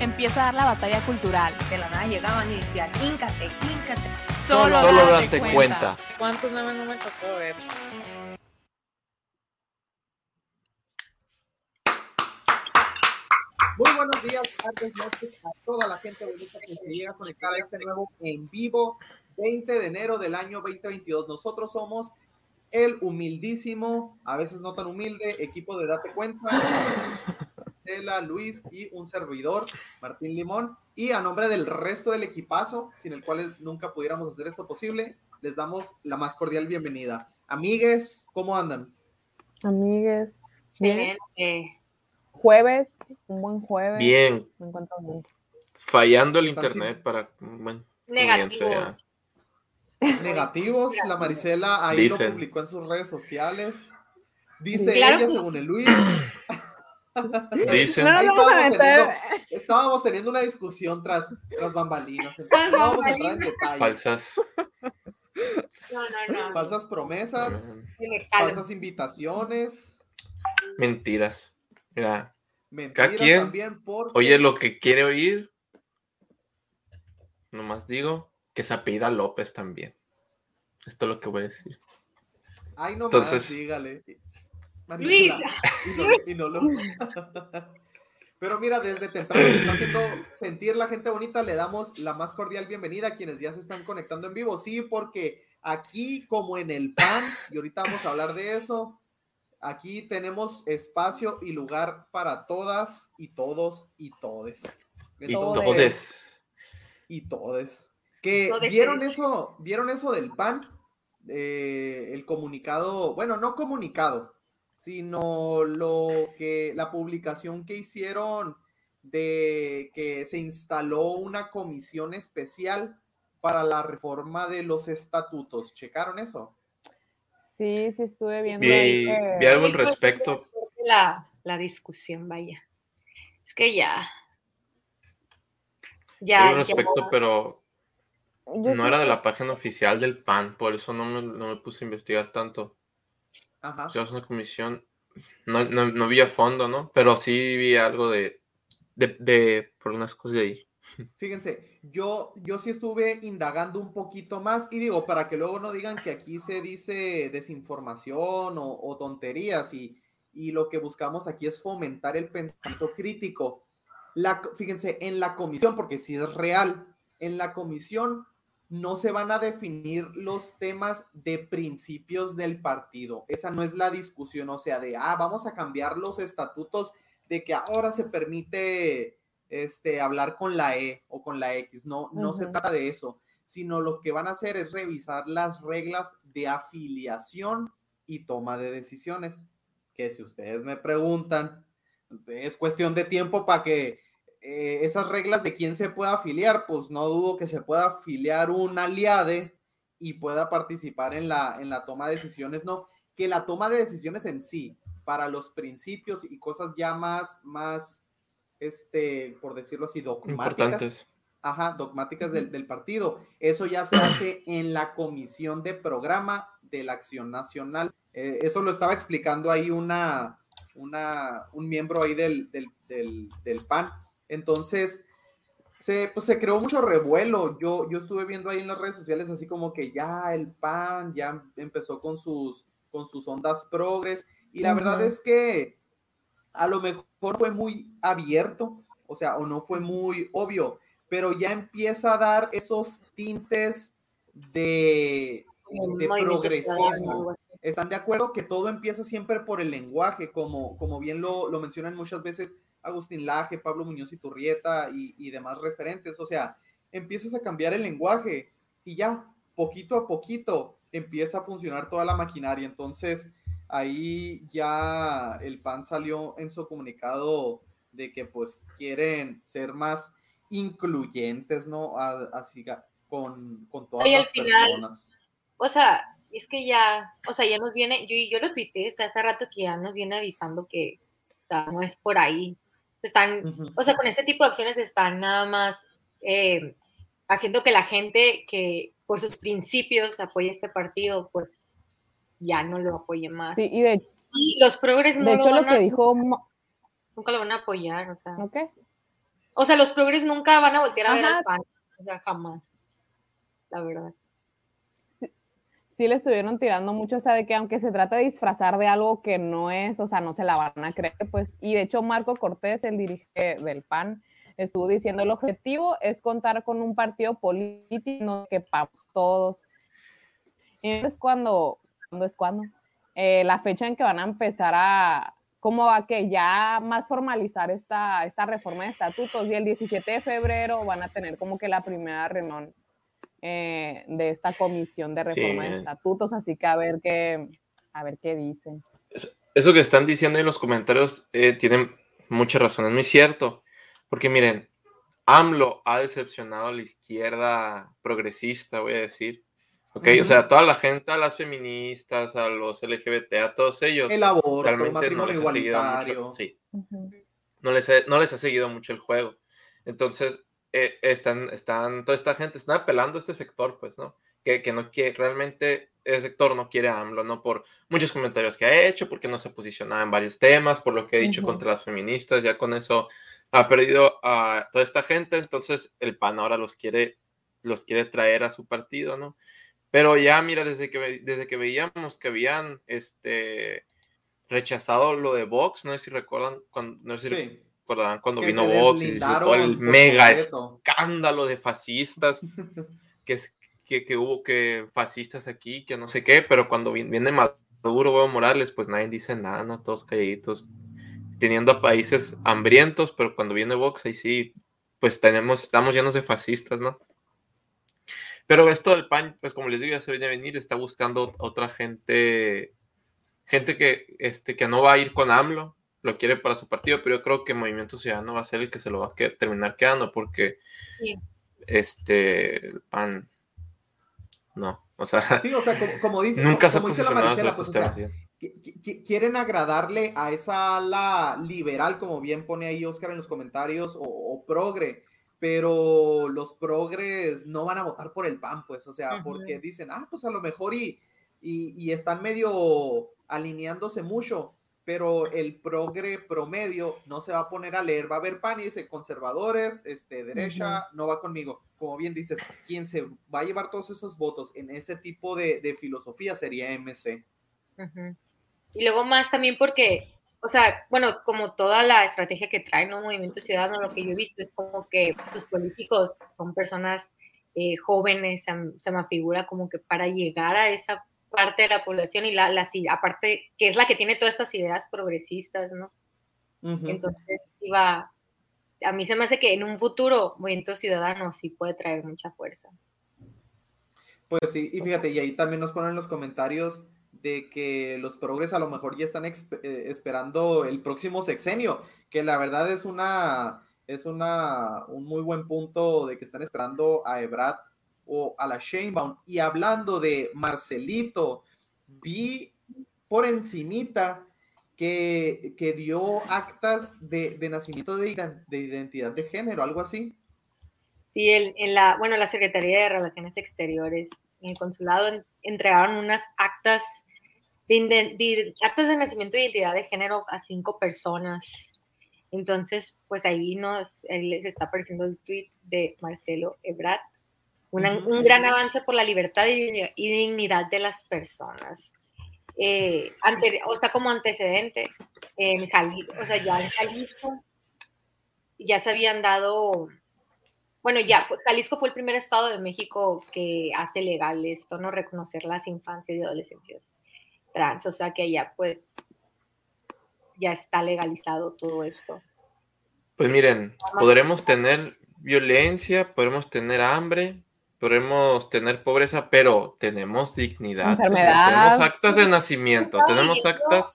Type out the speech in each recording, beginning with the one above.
Empieza a dar la batalla cultural. De la nada llegaban y decían, híncate, híncate. Solo, Solo date date cuenta. cuenta. ¿Cuántos memes no me tocó ver? Muy buenos días, tardes, noches a toda la gente bonita que se llega a conectar a este nuevo en vivo 20 de enero del año 2022. Nosotros somos el humildísimo, a veces no tan humilde, equipo de Date Cuenta, Estela, Luis y un servidor, Martín Limón. Y a nombre del resto del equipazo, sin el cual nunca pudiéramos hacer esto posible, les damos la más cordial bienvenida. Amigues, ¿cómo andan? Amigues, bien. Excelente. Jueves, un buen jueves. Bien. Me encuentro bien. Fallando el internet sin- para un buen comienzo Negativos. Negativos, la Marisela ahí lo publicó en sus redes sociales. Dice Claro ella, que- según el Luis. Dicen, No a estábamos meter. teniendo, estábamos teniendo una discusión tras, tras bambalinas. Entonces no vamos a entrar en detalles. falsas. No, no, no. Falsas promesas, falsas invitaciones, Mentiras. Mira, mentiras quien también porque oye lo que quiere oír. Nomás digo que se apellida López también. Esto es lo que voy a decir. Ay, no Entonces- más, dígale. Luis. Y no, y no lo- Pero mira, desde temprano se está haciendo sentir la gente bonita. Le damos la más cordial bienvenida a quienes ya se están conectando en vivo. Sí, porque aquí, como en el PAN, y ahorita vamos a hablar de eso, aquí tenemos espacio y lugar para todas y todos y todes. Y Todes. Y todes. Que vieron eso, vieron eso del PAN, Eh, el comunicado, bueno, no comunicado, sino lo que la publicación que hicieron de que se instaló una comisión especial para la reforma de los estatutos. ¿Checaron eso? Sí, sí estuve viendo ahí Vi, que- vi algo al respecto. La, la discusión, vaya. Es que ya. Vi Ya, algo al ya- respecto, pero yo no sí- era de la página oficial del PAN, por eso no me, no me puse a investigar tanto. Ajá. O sea, es una comisión. No, no, no vi a fondo, ¿no? Pero sí vi algo de. de, de por unas cosas de ahí. Fíjense, yo, yo sí estuve indagando un poquito más y digo, para que luego no digan que aquí se dice desinformación o, o tonterías y, y lo que buscamos aquí es fomentar el pensamiento crítico. La, fíjense, en la comisión, porque si es real, en la comisión no se van a definir los temas de principios del partido. Esa no es la discusión, o sea, de, ah, vamos a cambiar los estatutos de que ahora se permite este, hablar con la E o con la X. No, no se trata de eso, sino lo que van a hacer es revisar las reglas de afiliación y toma de decisiones. Que si ustedes me preguntan, es cuestión de tiempo para que eh, esas reglas de quién se pueda afiliar, pues no dudo que se pueda afiliar un aliade y pueda participar en la, en la toma de decisiones, no, que la toma de decisiones en sí, para los principios y cosas ya más, más, este, por decirlo así, dogmáticas. Importantes. Ajá, dogmáticas del, del partido. Eso ya se hace en la comisión de programa de la Acción Nacional. Eh, eso lo estaba explicando ahí una, una, un miembro ahí del, del, del, del PAN. Entonces, se, pues, se creó mucho revuelo. Yo, yo estuve viendo ahí en las redes sociales así como que ya el PAN ya empezó con sus, con sus ondas progres. Y la verdad es que a lo mejor fue muy abierto, o sea, o no fue muy obvio, pero ya empieza a dar esos tintes de, de progresismo. ¿Están de acuerdo que todo empieza siempre por el lenguaje, como, como bien lo, lo mencionan muchas veces Agustín Laje, Pablo Muñoz y Turrieta y, y demás referentes? O sea, empiezas a cambiar el lenguaje y ya, poquito a poquito, empieza a funcionar toda la maquinaria. Entonces, ahí ya el PAN salió en su comunicado de que pues quieren ser más incluyentes, ¿no? A- Así con, con todas Y al las final- personas. O sea, es que ya, o sea, ya nos viene, yo, yo lo tuiteé, o sea, hace rato que ya nos viene avisando que no es por ahí. Están, o sea, con este tipo de acciones están nada más eh, haciendo que la gente que por sus principios apoya este partido, pues ya no lo apoye más. Sí, y de, Y los progres no de lo hecho lo van a- que dijo, nunca lo van a apoyar, o sea. O sea, los progres nunca van a voltear a ver Ajá. al PAN, o sea, jamás, la verdad. Sí le estuvieron tirando mucho, o sea, de que aunque se trata de disfrazar de algo que no es, o sea, no se la van a creer, pues, y de hecho Marco Cortés, el dirigente del PAN, estuvo diciendo el objetivo es contar con un partido político que pagamos todos. Y es cuando, es cuando, Eh, la fecha en que van a empezar a, como va que ya más formalizar esta, esta reforma de estatutos y el 17 de febrero van a tener como que la primera reunión eh, de esta comisión de reforma Sí. de estatutos, así que a ver qué, a ver qué dicen. Eso que están diciendo en los comentarios eh, tienen mucha razón, es muy cierto. Porque miren, AMLO ha decepcionado a la izquierda progresista, voy a decir. ¿Ok? O Ujú. sea, a toda la gente, a las feministas, a los LGBT, a todos ellos, El aborto, el no matrimonio les ha seguido igualitario. mucho. Sí, no les, no les ha seguido mucho el juego. Entonces, eh, están, están, toda esta gente están apelando a este sector, pues, ¿no? Que, que no quiere, realmente ese sector no quiere a AMLO, ¿no? Por muchos comentarios que ha hecho, porque no se ha posicionado en varios temas, por lo que ha dicho contra las feministas, ya con eso ha perdido a toda esta gente, entonces el PAN ahora los quiere, los quiere traer a su partido, ¿no? Pero ya, mira, desde que, desde que veíamos que habían, este, rechazado lo de Vox, no sé si recuerdan, cuando, no sé si Sí. Recordarán cuando Que vino Vox y todo el mega completo. escándalo de fascistas, que, es, que, que hubo que fascistas aquí, que no sé qué, pero cuando vi- viene Maduro o Evo Morales, pues nadie dice nada, ¿no? Todos calladitos, teniendo a países hambrientos, pero cuando viene Vox, ahí sí, pues tenemos, estamos llenos de fascistas, ¿no? Pero esto del PAN, pues como les digo, ya se viene a venir, está buscando otra gente, gente que, este, que no va a ir con AMLO, lo quiere para su partido, pero yo creo que Movimiento Ciudadano va a ser el que se lo va a que- terminar quedando, porque Sí. este, el PAN, no, o sea, Sí, o sea, como, como dice, nunca se ha como dice la Maricela, pues, quieren agradarle a esa ala liberal, como bien pone ahí Oscar en los comentarios, o, o progre, pero los progres no van a votar por el PAN, pues, o sea, porque dicen, ah, pues a lo mejor y, y, y están medio alineándose mucho, pero el progre promedio no se va a poner a leer, va a haber PAN y dice conservadores, este, derecha, no va conmigo. Como bien dices, quien se va a llevar todos esos votos en ese tipo de, de filosofía sería MC. Y luego más también porque, o sea, bueno, como toda la estrategia que trae ¿no? Movimiento Ciudadano, lo que yo he visto es como que sus políticos son personas eh, jóvenes, se, se me figura como que para llegar a esa parte de la población y la, la, aparte, que es la que tiene todas estas ideas progresistas, ¿no? Entonces, iba, a mí se me hace que en un futuro Movimiento Ciudadano sí puede traer mucha fuerza. Pues sí, y fíjate, y ahí también nos ponen los comentarios de que los progres a lo mejor ya están eh, esperando el próximo sexenio, que la verdad es una es una un muy buen punto de que están esperando a Ebrad o a la Sheinbaum. Y hablando de Marcelito, vi por encimita que, que dio actas de, de nacimiento de, de identidad de género, algo así. Sí, el- en la, bueno, la Secretaría de Relaciones Exteriores, en el consulado, en- entregaron unas actas de, de- actas de nacimiento y identidad de género a cinco personas. Entonces, pues ahí nos ahí les está apareciendo el tweet de Marcelo Ebrard. Una-. Un gran avance por la libertad y, y dignidad de las personas. Eh, ante- o sea, como antecedente, en Jalisco, o sea, ya en Jalisco ya se habían dado bueno, ya, fue- Jalisco fue el primer estado de México que hace legal esto, ¿no? Reconocer las infancias y adolescencias trans, o sea que allá pues ya está legalizado todo esto. Pues miren, podremos tener violencia, podremos tener hambre, podremos tener pobreza, pero tenemos dignidad. Tenemos actas de nacimiento, tenemos actas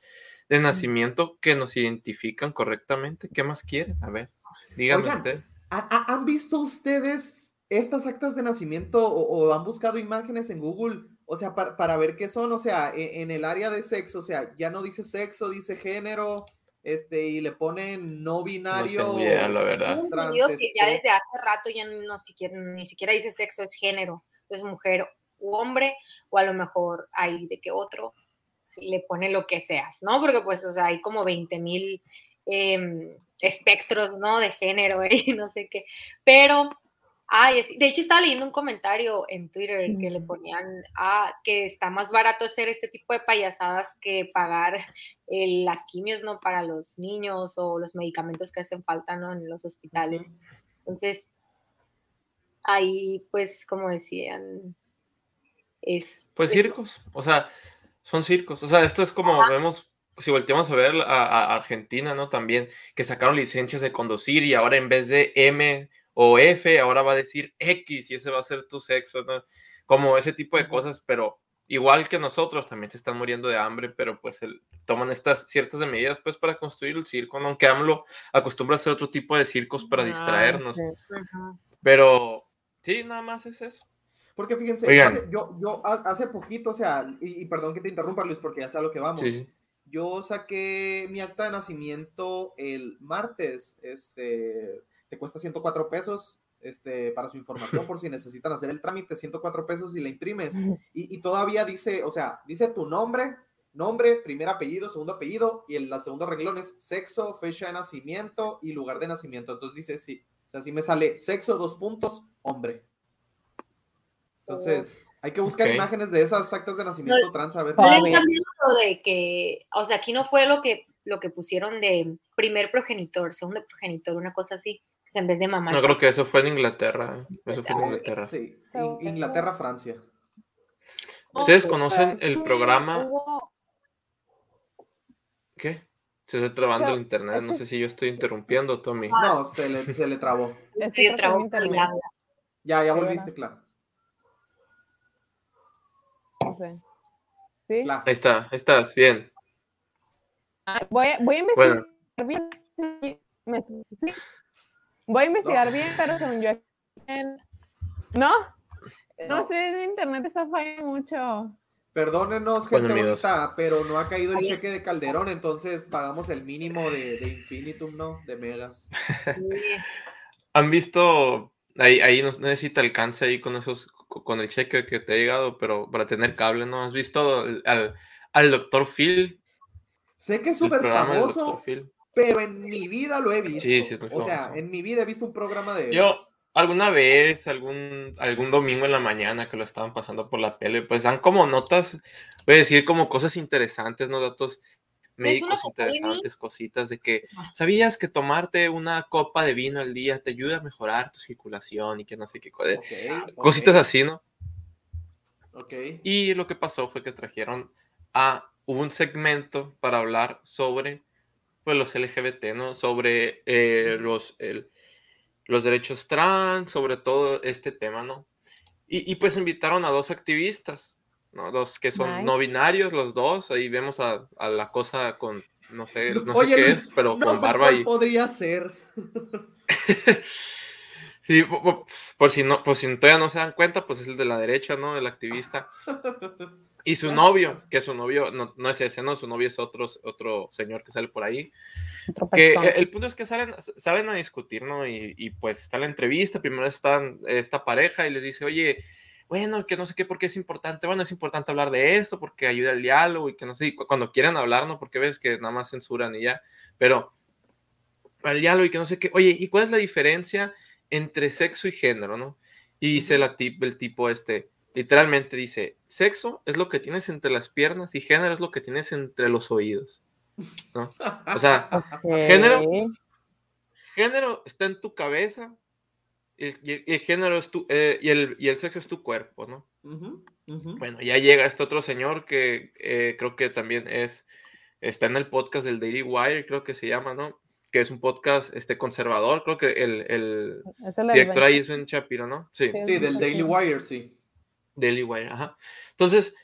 de nacimiento que nos identifican correctamente. ¿Qué más quieren? A ver, díganme Oigan, ustedes. ¿ha- ha- ¿Han visto ustedes estas actas de nacimiento o, o han buscado imágenes en Google? O sea, para, para ver qué son, o sea, e- en, el área de sexo, o sea, ya no dice sexo, dice género, este, y le ponen no No binario. tengo idea, la verdad. Trans, entendido que ya desde hace rato ya no siquiera, ni siquiera dice sexo, es género. Entonces, mujer u hombre, o a lo mejor hay de que otro le pone lo que seas, ¿no? Porque pues, o sea, hay como 20 mil em, espectros, ¿no? De género, ¿eh? no sé qué. Pero, ay, es- de hecho estaba leyendo un comentario en Twitter que le ponían ah, que está más barato hacer este tipo de payasadas que pagar eh, las quimios, ¿no? Para los niños o los medicamentos que hacen falta, ¿no? En los hospitales. Entonces, ahí, pues, como decían, es... Pues es- circos, o sea, son circos. O sea, esto es como vemos, si volteamos a ver a, a Argentina, ¿no? También, que sacaron licencias de conducir y ahora en vez de M o F, ahora va a decir X y ese va a ser tu sexo, ¿no? Como ese tipo de cosas, pero igual que nosotros, también se están muriendo de hambre, pero pues el- toman estas ciertas medidas pues para construir el circo, ¿no? Aunque AMLO acostumbra a hacer otro tipo de circos para Ah, distraernos, sí. Pero sí, nada más es eso. Porque fíjense, hace- yo, yo ha- hace poquito, o sea, y, y perdón que te interrumpa, Luis, porque ya sé a lo que vamos. Sí. Yo saqué mi acta de nacimiento el martes, este, te cuesta 104 pesos, este, para su información, por si necesitan hacer el trámite, 104 pesos y la imprimes. Y, y todavía dice, o sea, dice tu nombre, nombre, primer apellido, segundo apellido, y en la segunda renglón es sexo, fecha de nacimiento y lugar de nacimiento. Entonces dice, sí, o sea, sí me sale sexo, dos puntos, hombre. Entonces, hay que buscar imágenes de esas actas de nacimiento No, trans, a ver. ¿No Ah, les mira. cambió lo de que, o sea, aquí no fue lo que, lo que pusieron de primer progenitor, segundo progenitor, una cosa así, en vez de mamá? No creo que eso fue en Inglaterra. ¿eh? Eso fue en Ah, Inglaterra. Sí, In- Inglaterra, Francia. ¿Ustedes conocen Pero el programa? ¿Qué? Se está trabando el internet. No que- sé si yo estoy interrumpiendo, Tommy. No, se le, se le trabó. ya, internet, Ya, volviste, claro. Ahí está, ahí estás, bien. Ah, Voy, a- voy a investigar Bueno, bien. Voy a investigar bien, pero según yo. en- ¿No? No, No. sé, mi internet está fallando mucho. Perdónenos, gente Bueno, amigos. bonita, pero no ha caído el cheque de Calderón, entonces pagamos el mínimo de, de Infinitum, ¿no? De megas. sí. ¿Han visto? Ahí, ahí no, no sé si te alcanza ahí con esos, co- con el cheque que te ha llegado, pero para tener cable, ¿no? ¿Has visto al, al doctor Phil? Sé que es súper famoso, doctor Phil. Pero en mi vida lo he visto. Sí, sí, o sea, en mi vida he visto un programa de... Yo, alguna vez, algún, algún domingo en la mañana que lo estaban pasando por la tele, pues dan como notas, voy a decir como cosas interesantes, ¿no? Datos médicos interesantes, cositas de que. ¿sabías que tomarte una copa de vino al día te ayuda a mejorar tu circulación y que no sé qué, co- Ok, ok, cositas así, ¿no? Ok. Y lo que pasó fue que trajeron a un segmento para hablar sobre pues, los LGBT, ¿no? Sobre eh, los, el- los derechos trans, sobre todo este tema, ¿no? Y, y, pues invitaron a dos activistas, ¿no? Dos que son Nice. no binarios, los dos. Ahí vemos a, a la cosa con, no sé, no sé Oye, qué Luis, es, pero no con sé barba y... podría ser. Sí, po- po- por si no, por si todavía no se dan cuenta, pues es el de la derecha, ¿no? El activista. Y su novio, que su novio no, no es ese, ¿no? Su novio es otro, otro señor que sale por ahí. Que eh, el punto es que salen, salen a discutir, ¿no? Y, y, pues está la entrevista, primero están esta pareja y les dice, oye, bueno, que no sé qué, por qué es importante. Bueno, es importante hablar de esto porque ayuda al diálogo y que no sé, y cuando quieran hablar, ¿no? Porque ves que nada más censuran y ya. Pero al diálogo y que no sé qué. Oye, ¿y cuál es la diferencia entre sexo y género, no? Y dice la tip, el tipo este, literalmente dice, sexo es lo que tienes entre las piernas y género es lo que tienes entre los oídos, ¿no? O sea, género, género está en tu cabeza y el, y el- y el género es tu, eh, y, el, y el sexo es tu cuerpo, ¿no? Bueno, ya llega este otro señor que eh, creo que también es, está en el podcast del Daily Wire, creo que se llama, ¿no? Que es un podcast este, conservador, creo que el, el director 20. ahí es Ben Shapiro, ¿no? Sí. Sí, del Daily Wire, sí. Daily Wire, ajá. Entonces,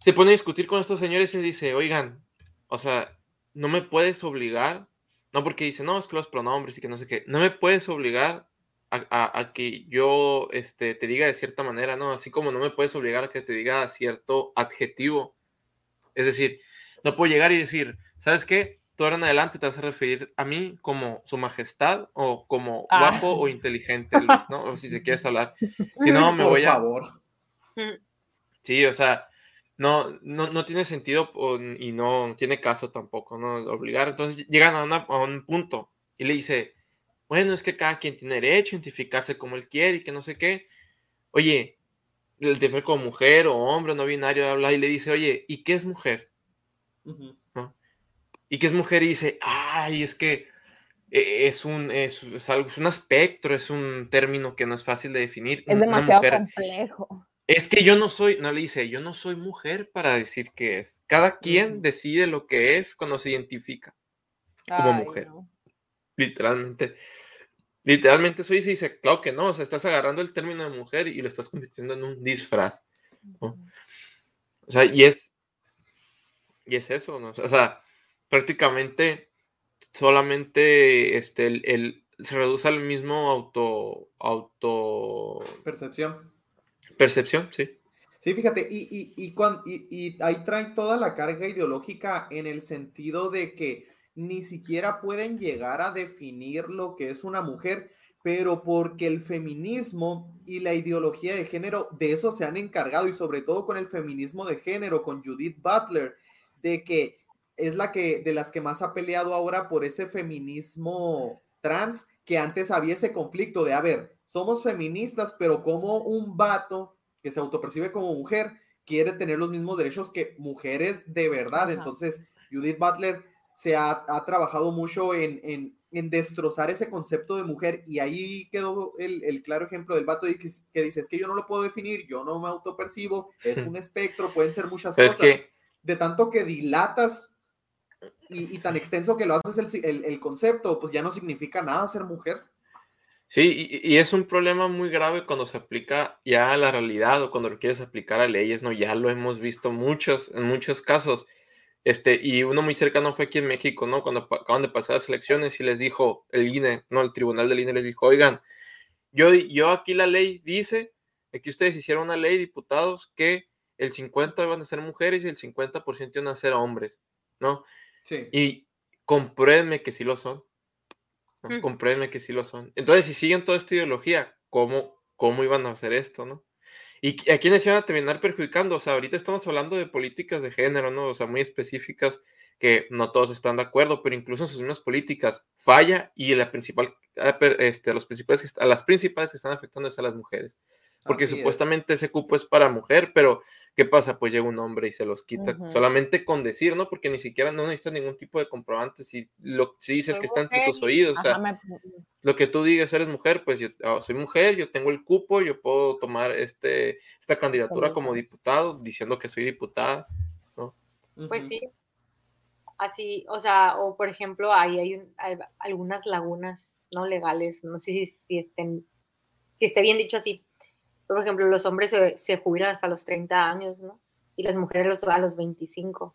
se pone a discutir con estos señores y dice, oigan, o sea, no me puedes obligar, no porque dice, no, es que los pronombres y que no sé qué, no me puedes obligar a, a- a que yo este, te diga de cierta manera, ¿no? Así como no me puedes obligar a que te diga cierto adjetivo. Es decir, no puedo llegar y decir, ¿sabes qué? Tú ahora en adelante te vas a referir a mí como su majestad o como Ah. guapo o inteligente, Luis, ¿no? O si se quieres hablar. Si no, me Por voy a... favor. Sí, o sea, no, no, no tiene sentido y no tiene caso tampoco, ¿no? Obligar. Entonces llegan a, una- a un punto y le dice, bueno, es que cada quien tiene derecho a identificarse como él quiere y que no sé qué. Oye, el de como mujer o hombre, no binario, habla y le dice, oye, ¿y qué es mujer? Ujú. ¿Y qué es mujer? Y dice, ay, es que eh, es un, es, es algo, es un espectro, es un término que no es fácil de definir. Es Una demasiado mujer- complejo. Es que yo no soy, no le dice, yo no soy mujer para decir qué es. Cada quien decide lo que es cuando se identifica, Como Ay, mujer. no. literalmente. Literalmente eso dice, dice, claro que no, o sea, estás agarrando el término de mujer y lo estás convirtiendo en un disfraz. ¿no? O sea, y es, y es eso, ¿no? O sea, prácticamente solamente este, el, el- se reduce al mismo auto, auto Percepción. Percepción, sí. Sí, fíjate, y, y, y, cuan- y- y ahí trae toda la carga ideológica en el sentido de que ni siquiera pueden llegar a definir lo que es una mujer, pero porque el feminismo y la ideología de género de eso se han encargado y sobre todo con el feminismo de género, con Judith Butler, de que es la que de las que más ha peleado ahora por ese feminismo trans que antes había ese conflicto de, a ver, somos feministas, pero como un vato que se autopercibe como mujer quiere tener los mismos derechos que mujeres de verdad. Ajá. Entonces, Judith Butler se ha, ha trabajado mucho en, en, en destrozar ese concepto de mujer y ahí quedó el, el claro ejemplo del vato que, que dice, es que yo no lo puedo definir, yo no me autopercibo, es un espectro, pueden ser muchas es cosas que de tanto que dilatas y, y tan extenso que lo haces el, el- el concepto, pues ya no significa nada ser mujer. Sí, y, y es un problema muy grave cuando se aplica ya a la realidad o cuando lo quieres aplicar a leyes, ¿no? Ya lo hemos visto muchos, en muchos casos. Este, y uno muy cercano fue aquí en México, ¿no? Cuando acaban de pasar las elecciones y les dijo el INE, no, el tribunal del INE les dijo, oigan, yo, yo aquí la ley dice, aquí ustedes hicieron una ley, diputados, que el 50 iban a ser mujeres y el 50% iban a ser hombres, ¿no? Sí. Y compruébenme que sí lo son. ¿No? Que sí lo son. Entonces, si siguen toda esta ideología, ¿cómo, cómo iban a hacer esto, no? ¿Y a quiénes iban a terminar perjudicando? O sea, ahorita estamos hablando de políticas de género, ¿no? O sea, muy específicas que no todos están de acuerdo, pero incluso en sus mismas políticas falla y la principal, este, los principales, a las principales que están afectando es a las mujeres. Porque Así es. supuestamente ese cupo es para mujer, pero ¿qué pasa? Pues llega un hombre y se los quita solamente con decir, ¿no? Porque ni siquiera no necesitas ningún tipo de comprobante. Si lo si dices Soy que está entre tus y- oídos, o sea, Ajá, me- lo que tú digas, eres mujer, pues yo ah, soy mujer, yo tengo el cupo, yo puedo tomar este, esta candidatura como diputado, diciendo que soy diputada. Pues Ujú. sí. Así, o sea, o por ejemplo, ahí hay, un- hay algunas lagunas no legales, no sé si, si estén, si esté bien dicho así. Por ejemplo, los hombres se, se jubilan hasta los 30 años, ¿no? Y las mujeres los- a los 25.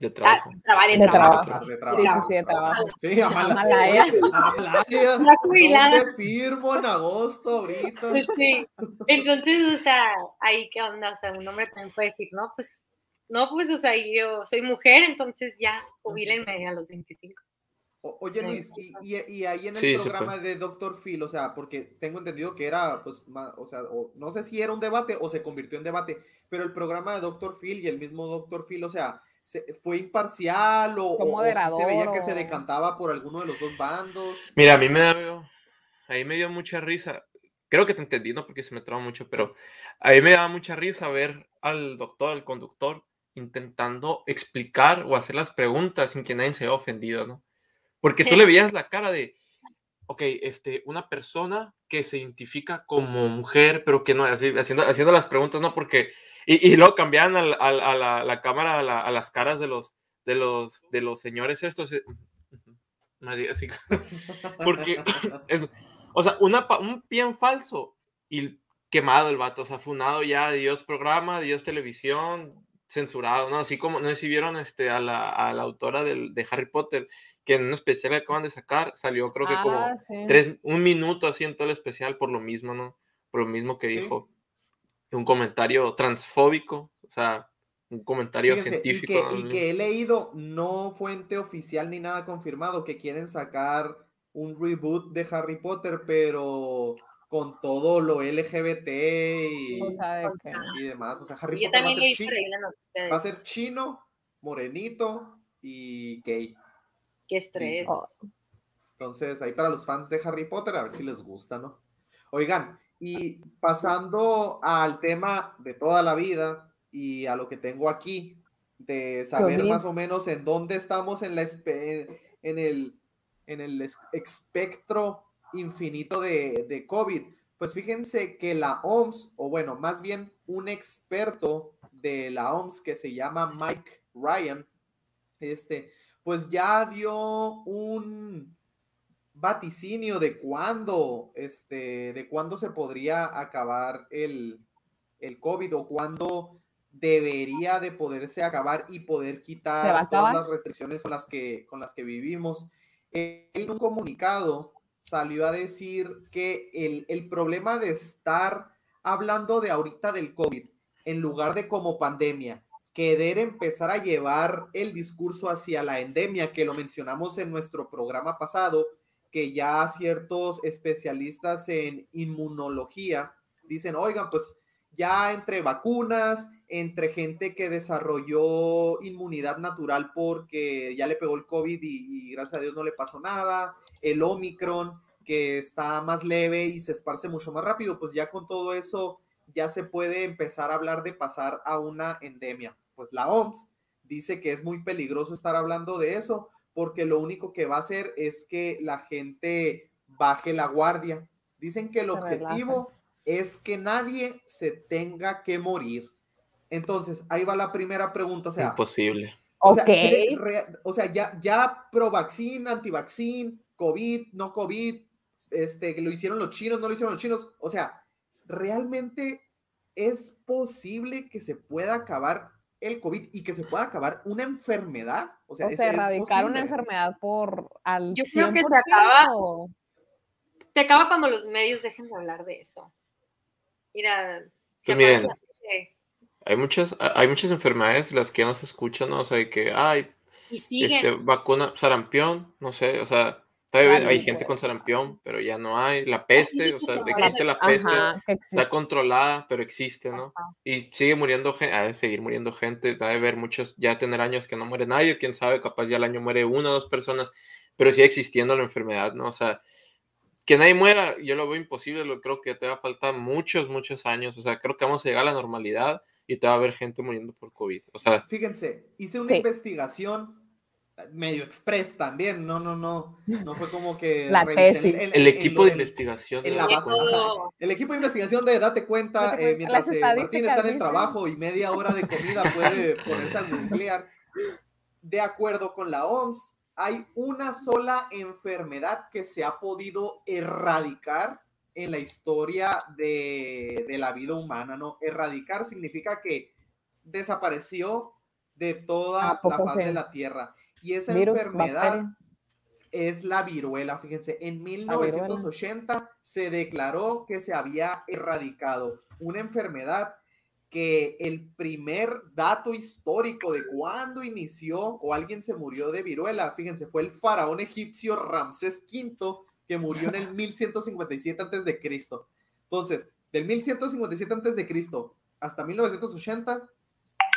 De Ah, trabajo. de De trabajo. trabajo. De Sí, trabajo. sí, de trabajo. Sí, Amalaya, Una jubilada. ¿dónde firmo en agosto ahorita? Sí. Entonces, o sea, ahí qué onda, o sea, un hombre también puede decir, no, pues, no, pues, o sea, yo soy mujer, entonces ya, jubílenme a los 25. O- Oye. Luis, y, y- y ahí en el Sí, programa de Dr. Phil, o sea, porque tengo entendido que era, pues, o sea, o- no sé si era un debate o se convirtió en debate, pero el programa de Dr. Phil y el mismo Dr. Phil, o sea, se- ¿fue imparcial o, sí se veía que se decantaba por alguno de los dos bandos? Mira, a mí me da, ahí me dio mucha risa. Creo que te entendí, ¿no? Porque se me traba mucho, pero a mí me daba mucha risa ver al doctor, al conductor, intentando explicar o hacer las preguntas sin que nadie se vea ofendido, ¿no? Porque tú le veías la cara de, ok, este, una persona que se identifica como mujer, pero que no, así, haciendo, haciendo las preguntas, ¿no? Porque, y, y luego cambiaban al- al- a, la, la cámara, a, la- a las caras de los, de los, de los señores estos. eh, así, porque es, o sea, una, un pie en falso y quemado el vato, o sea, funado ya, Dios programa, Dios televisión, censurado, ¿no? Así como, no sé si vieron este, a, la, a la autora del, de Harry Potter, que en un especial que acaban de sacar salió creo que como Ah, sí. tres, un minuto así en todo el especial por lo mismo, ¿no? Por lo mismo que Sí. dijo. Un comentario transfóbico, o sea, un comentario Fíjense, y, científico. que, ¿no? y que he leído, no fuente oficial ni nada confirmado, que quieren sacar un reboot de Harry Potter, pero con todo lo LGBT y, O sea, de que- y demás. O sea, Harry Yo Potter va a, ser leí chi- por ahí una noticia de va a ser chino, morenito y gay. Qué estrés. Oh, Entonces, ahí para los fans de Harry Potter, a ver si les gusta, ¿no? Oigan, y pasando al tema de toda la vida y a lo que tengo aquí, de saber COVID. más o menos en dónde estamos en, la en el, en el es- espectro infinito de, de COVID. Pues fíjense que la OMS, o bueno, más bien un experto de la OMS que se llama Mike Ryan, este, pues ya dio un vaticinio de cuándo, este, de cuándo se podría acabar el, el COVID o cuándo debería de poderse acabar y poder ¿Se va a quitar todas las restricciones con las que, con las que vivimos. Él en un comunicado salió a decir que el, el problema de estar hablando de ahorita del COVID en lugar de como pandemia, querer empezar a llevar el discurso hacia la endemia, que lo mencionamos en nuestro programa pasado, que ya ciertos especialistas en inmunología dicen, oigan, pues ya entre vacunas, entre gente que desarrolló inmunidad natural porque ya le pegó el COVID y, y gracias a Dios no le pasó nada, el Omicron que está más leve y se esparce mucho más rápido, pues ya con todo eso ya se puede empezar a hablar de pasar a una endemia. Pues la OMS dice que es muy peligroso estar hablando de eso porque lo único que va a hacer es que la gente baje la guardia. Dicen que el Se relaja. objetivo es que nadie se tenga que morir. Entonces, ahí va la primera pregunta, o sea, Imposible. o sea, Ok. cre- re- o sea, ya, ya pro vaccine, antivaccine, COVID, no COVID, este, que lo hicieron los chinos, no lo hicieron los chinos. O sea, realmente es posible que se pueda acabar el COVID y que se pueda acabar una enfermedad. O sea, O sea, es erradicar una enfermedad por al Yo creo que se acaba- 100%. Se acaba cuando los medios dejen de hablar de eso. Mira, se Pues miren, Hay muchas, hay muchas enfermedades las que no se escuchan, ¿no? O sea, de que, ay, y siguen. este, vacuna, sarampión, no sé, o sea, todavía Claro, hay gente con sarampión, pero ya no hay. La peste, o sea, existe la peste, Ajá, que está existe. controlada, pero existe, ¿no? Ajá. Y sigue muriendo gente, ha de seguir muriendo gente, ha de haber muchos, ya tener años que no muere nadie, quién sabe, capaz ya al año muere una o dos personas, pero sigue existiendo la enfermedad, ¿no? O sea, que nadie muera, yo lo veo imposible, lo creo que te va a faltar muchos, muchos años, o sea, creo que vamos a llegar a la normalidad y te va a haber gente muriendo por COVID, o sea, Fíjense, hice una Sí. investigación medio express también, no, no, no, no fue como que La tesis. en- el en equipo lo de investigación en la base. El equipo de investigación de Date cuenta, eh, mientras eh, Martín está en el trabajo y media hora de comida puede ponerse a googlear. De acuerdo con la OMS, hay una sola enfermedad que se ha podido erradicar en la historia de, de la vida humana, ¿no? Erradicar significa que desapareció de toda ¿A la faz de la Tierra. Y esa Virus, enfermedad bacteria. es la viruela. Fíjense, en viruela. 1980 se declaró que se había erradicado una enfermedad que el primer dato histórico de cuándo inició o alguien se murió de viruela, fíjense, fue el faraón egipcio Ramsés V que murió en el 1157 antes de Cristo. Entonces, del 1157 antes de Cristo hasta 1980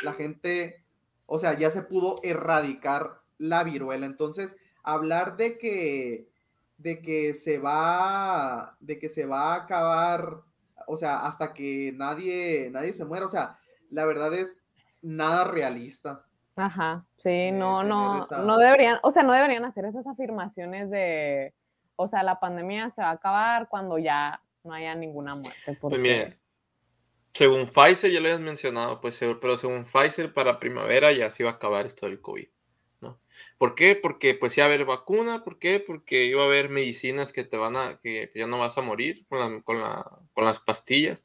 la gente, o sea, ya se pudo erradicar la viruela. Entonces, hablar de que de que se va de que se va a acabar, o sea, hasta que nadie nadie se muera, o sea, la verdad es nada realista. Ajá, sí, de no, no, esa- no deberían, o sea, no deberían hacer esas afirmaciones de, o sea, la pandemia se va a acabar cuando ya no haya ninguna muerte. Porque, Pues miren, según Pfizer, ya lo habías mencionado, pues pero según Pfizer, para primavera ya se iba a acabar esto del COVID, ¿no? ¿Por qué? Porque pues iba a haber vacuna, ¿por qué? Porque iba a haber medicinas que te van a, que ya no vas a morir con, la- con, la- con las pastillas.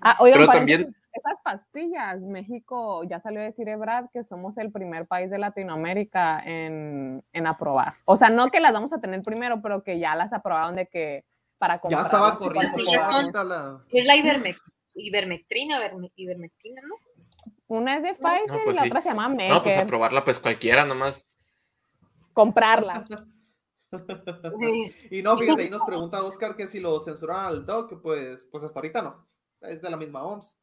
Ah, oigan, Pero también, esas pastillas, México ya salió a decir Ebrad que somos el primer país de Latinoamérica en, en aprobar. O sea, no que las vamos a tener primero, pero que ya las aprobaron de que para Ya comprar. estaba corriendo Es la ivermectrina, iverme- ivermectrina, ¿no? Una es de Pfizer pues y la sí. otra se llama Maker. No, pues aprobarla, pues cualquiera nomás. comprarla. Y no, fíjate, ahí nos pregunta Oscar que si lo censuraron al doc, pues, pues hasta ahorita no. Es de la misma OMS.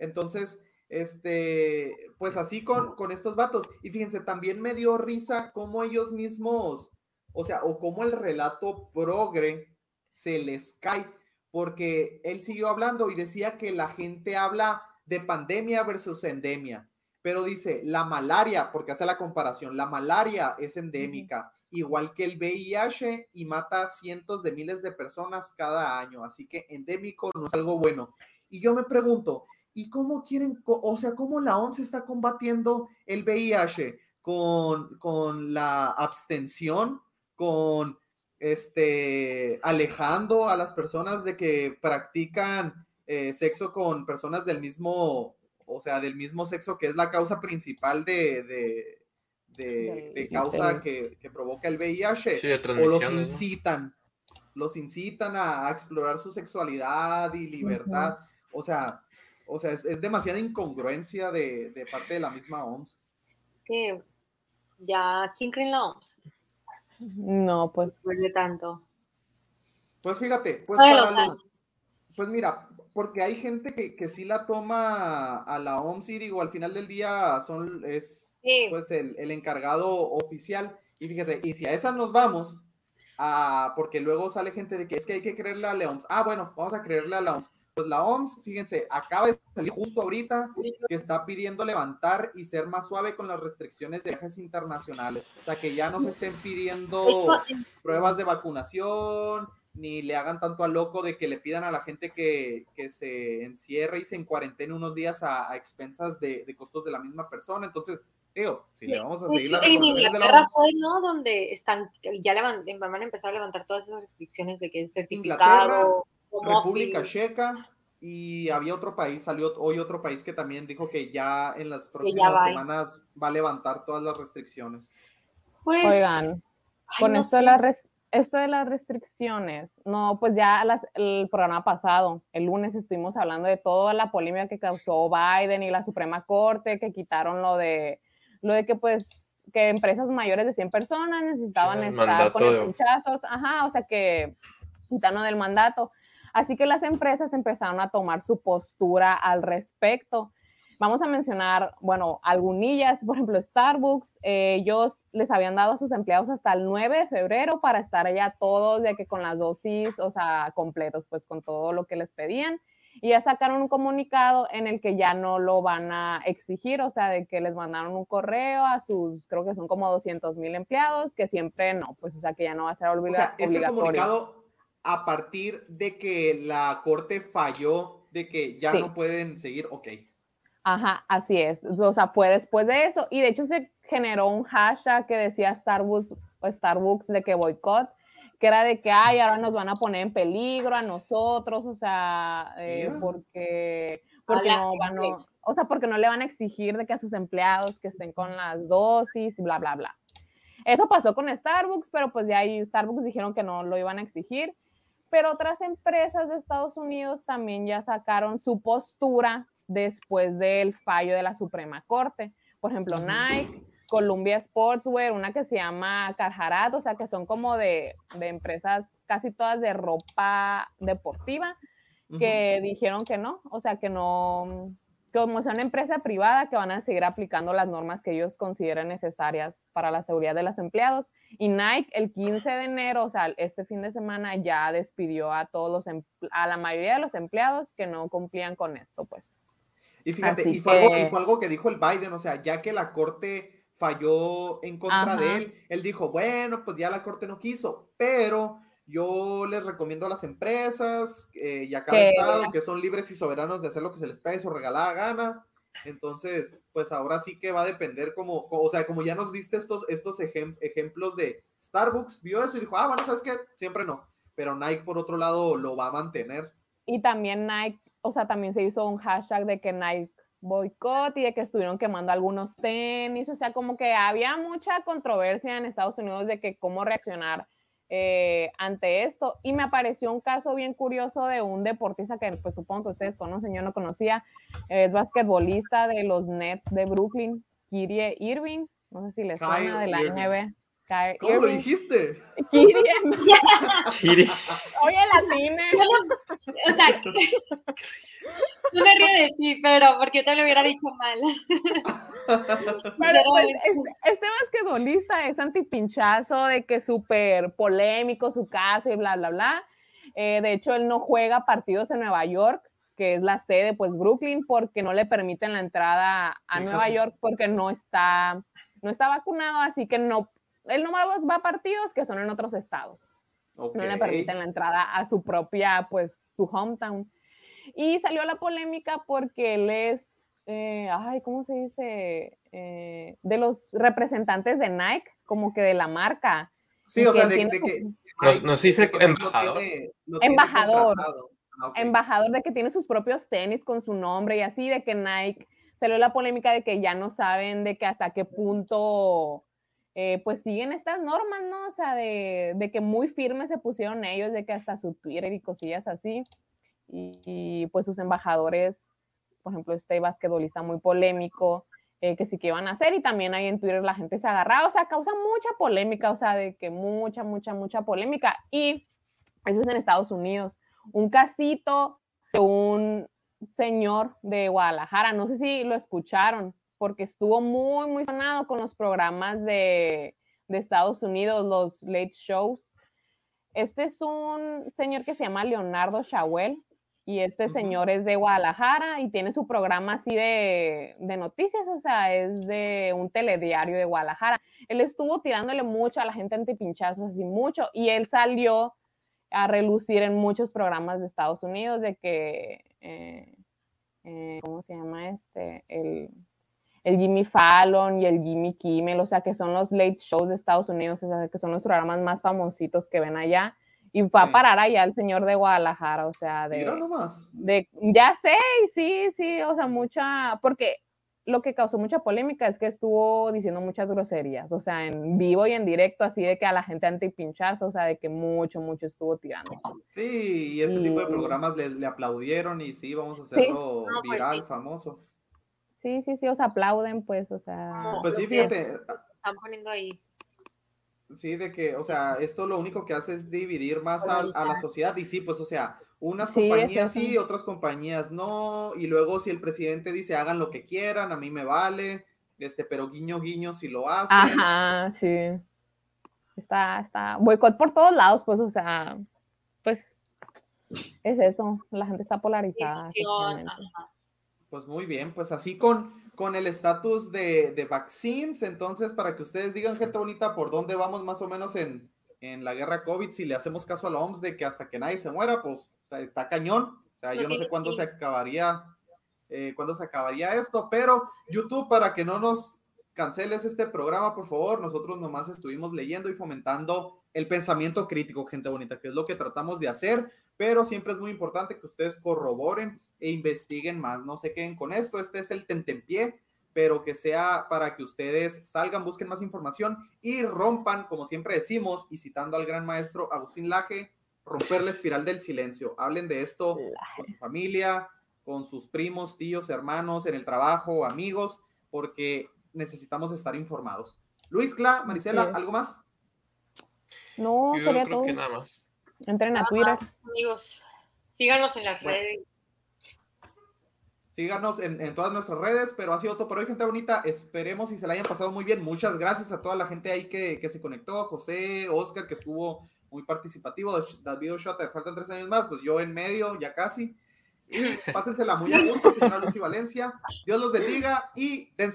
Entonces, este, pues así con, con estos vatos. Y fíjense, también me dio risa cómo ellos mismos, o sea, o cómo el relato progre se les cae, porque él siguió hablando y decía que la gente habla de pandemia versus endemia, pero dice la malaria, porque hace la comparación, la malaria es endémica, igual que el VIH y mata cientos de miles de personas cada año, así que endémico no es algo bueno. Y yo me pregunto, ¿y cómo quieren, o sea, cómo la OMS está combatiendo el VIH? Con, con la abstención, con este, alejando a las personas de que practican eh, sexo con personas del mismo, o sea, del mismo sexo, que es la causa principal de, de, de- causa que, que provoca el VIH Sí, o los incitan, los incitan a, a explorar su sexualidad y libertad. O sea, o sea, es, es demasiada incongruencia de, de parte de la misma OMS. Es que ya, ¿quién cree en la OMS? No, pues Después de tanto. Pues fíjate, pues para los, pues mira, porque hay gente que, que sí la toma a la OMS y digo, al final del día son, es Sí, pues el, el encargado oficial. Y fíjate, y si a esa nos vamos, a, porque luego sale gente de que es que hay que creerle a la OMS. Ah, bueno, vamos a creerle a la OMS. Pues la OMS, fíjense, acaba de salir justo ahorita que está pidiendo levantar y ser más suave con las restricciones de viajes internacionales. O sea, que ya no se estén pidiendo pruebas de vacunación, ni le hagan tanto a loco de que le pidan a la gente que, que se encierre y se en cuarentena unos días a, a expensas de, de costos de la misma persona. Entonces, digo, si le vamos a seguir las en la Inglaterra fue, ¿no? Donde están, ya van a empezar a levantar todas esas restricciones de que es Inglaterra, certificado, home República office. Checa y había otro país, salió hoy otro país que también dijo que ya en las próximas va. semanas va a levantar todas las restricciones. Pues, Oigan, ay, con no esto, de las esto de las restricciones, no, pues ya las- el programa pasado, el lunes estuvimos hablando de toda la polémica que causó Biden y la Suprema Corte, que quitaron lo de, lo de que pues que empresas mayores de 100 personas necesitaban el estar con los pinchazos, ajá, o sea que quitaron del mandato. Así que las empresas empezaron a tomar su postura al respecto. Vamos a mencionar, bueno, algunillas, por ejemplo, Starbucks, eh, ellos les habían dado a sus empleados hasta el 9 de febrero para estar allá todos, de que con las dosis, o sea, completos, pues con todo lo que les pedían. Y ya sacaron un comunicado en el que ya no lo van a exigir, o sea, de que les mandaron un correo a sus, creo que son como 200 mil empleados, que siempre no, pues, o sea, que ya no va a ser O obliga- sea, este obligatorio. comunicado a partir de que la corte falló de que ya Sí. no pueden seguir, ok. Ajá, así es. O sea, fue después de eso. Y de hecho se generó un hashtag que decía Starbucks, o Starbucks de que boicot, que era de que, ay, ahora nos van a poner en peligro a nosotros, o sea, eh, porque, porque no van a, o sea, porque no le van a exigir de que a sus empleados que estén con las dosis y bla, bla, bla. Eso pasó con Starbucks, pero pues ya ahí Starbucks dijeron que no lo iban a exigir. Pero otras empresas de Estados Unidos también ya sacaron su postura después del fallo de la Suprema Corte. Por ejemplo, Nike, Columbia Sportswear, una que se llama Carhartt, o sea, que son como de, de empresas casi todas de ropa deportiva, que dijeron que no, o sea, que no, que como sea una empresa privada, que van a seguir aplicando las normas que ellos consideren necesarias para la seguridad de los empleados. Y Nike el 15 de enero, o sea, este fin de semana ya despidió a todos los, em- a la mayoría de los empleados que no cumplían con esto, pues. Y fíjate, Así y fue, algo, y que- fue algo que dijo el Biden, o sea, ya que la corte falló en contra de Ajá. él, él dijo, bueno, pues ya la corte no quiso, pero yo les recomiendo a las empresas eh, y a cada Que- estado que son libres y soberanos de hacer lo que se les pegue su regalada gana. Entonces, pues ahora sí que va a depender como, co- o sea, como ya nos diste estos, estos ejem- ejemplos de Starbucks, vio eso y dijo, ah, bueno, ¿sabes qué? Siempre no. Pero Nike, por otro lado, lo va a mantener. Y también Nike, o sea, también se hizo un hashtag de que Nike boicot y de que estuvieron quemando algunos tenis, o sea, como que había mucha controversia en Estados Unidos de que cómo reaccionar eh, ante esto. Y me apareció un caso bien curioso de un deportista que pues supongo que ustedes conocen, yo no conocía, es basquetbolista de los Nets de Brooklyn, Kyrie Irving, no sé si les suena de la. NBA. Kyrie ¿Cómo lo dijiste? Kyrie. Chiri. Oye, la tiene. O sea, no me río de ti, pero porque te lo hubiera dicho mal. Pero pues, este, este basquetbolista es antipinchazo de que súper polémico su caso y bla, bla, bla. Eh, de hecho, él no juega partidos en Nueva York, que es la sede, pues Brooklyn, porque no le permiten la entrada a Nueva. York porque no está, no está vacunado, así que no, él no va, a partidos que son en otros estados no le permiten la entrada a su propia, pues, su hometown. Y salió la polémica porque él es, eh, ay, ¿cómo se dice? Eh, de los representantes de Nike, como que de la marca. Sí, y o sea, de, de su- que. Nos- nos dice embajador. tiene- lo tiene Embajador. Ah, ok. embajador de que tiene sus propios tenis con su nombre y así, de que Nike salió la polémica de que ya no saben de que hasta qué punto eh, pues siguen estas normas, ¿no? O sea, de, que muy firmes se pusieron ellos, de que hasta su Twitter y cosillas así. Y, y, pues sus embajadores, por ejemplo, este basquetbolista muy polémico, eh, que sí que iban a hacer, y también ahí en Twitter la gente se agarraba, o sea, causa mucha polémica, o sea, de que mucha, mucha, mucha polémica. Y eso es en Estados Unidos. Un casito de un señor de Guadalajara, no sé si lo escucharon, porque estuvo muy, muy sonado con los programas de, de Estados Unidos, los late shows. Este es un señor que se llama Leonardo Chawel y este señor es de Guadalajara y tiene su programa así de, de noticias, o sea, es de un telediario de Guadalajara. Él estuvo tirándole mucho a la gente antipinchazos, así mucho, y él salió a relucir en muchos programas de Estados Unidos de que, eh, eh, ¿cómo se llama este? El, el Jimmy Fallon y el Jimmy Kimmel, o sea, que son los late shows de Estados Unidos, o sea, que son los programas más famositos que ven allá. Y va a Sí. parar allá el señor de Guadalajara, o sea, de, Mira nomás. de, ya sé, y sí, sí, o sea, mucha, porque lo que causó mucha polémica es que estuvo diciendo muchas groserías, o sea, en vivo y en directo, así de que a la gente antipinchazo, o sea, de que mucho, mucho estuvo tirando. Sí, y este tipo de programas le, le aplaudieron y sí, vamos a hacerlo No, pues viral, sí. famoso. Sí, sí, sí, o sea, aplauden, pues, o sea, No, Pues sí, es- fíjate, Están poniendo ahí. Sí, de que, o sea, esto lo único que hace es dividir más a, a la sociedad y sí, pues, o sea, unas Sí, compañías sí, otras compañías no, y luego si el presidente dice hagan lo que quieran, a mí me vale, este, pero guiño, guiño si lo hacen. ajá, sí. Está, está, boicot por todos lados, pues, o sea, pues, es eso, la gente está polarizada. Ajá. Pues muy bien, pues así con, con el estatus de, de vaccines, entonces para que ustedes digan, gente bonita, por dónde vamos más o menos en, en la guerra COVID, si le hacemos caso a la OMS de que hasta que nadie se muera, pues está, cañón. O sea, yo no sé cuándo se acabaría, eh, cuándo se acabaría esto, pero YouTube, para que no nos canceles este programa, por favor, nosotros nomás estuvimos leyendo y fomentando el pensamiento crítico, gente bonita, que es lo que tratamos de hacer, pero siempre es muy importante que ustedes corroboren e investiguen más, no se queden con esto, este es el tentempié, pero que sea para que ustedes salgan, busquen más información y rompan, como siempre decimos, y citando al gran maestro Agustín Laje, romper la espiral del silencio. Hablen de esto con su familia, con sus primos, tíos, hermanos, en el trabajo, amigos, porque necesitamos estar informados. Luis, Cla, es. ¿algo más? No, Yo sería creo todo. que nada más. Entren a Nada Twitter. más, amigos, síganos en las Bueno. redes. Síganos en, en todas nuestras redes, pero ha sido todo por hoy, gente bonita. Esperemos y se la hayan pasado muy bien. Muchas gracias a toda la gente ahí que, que se conectó, José, Oscar, que estuvo muy participativo, David Ochoa, te faltan tres años más, pues yo en medio, ya casi. Y pásensela muy a gusto, señora Lucy Valencia. Dios los bendiga y dense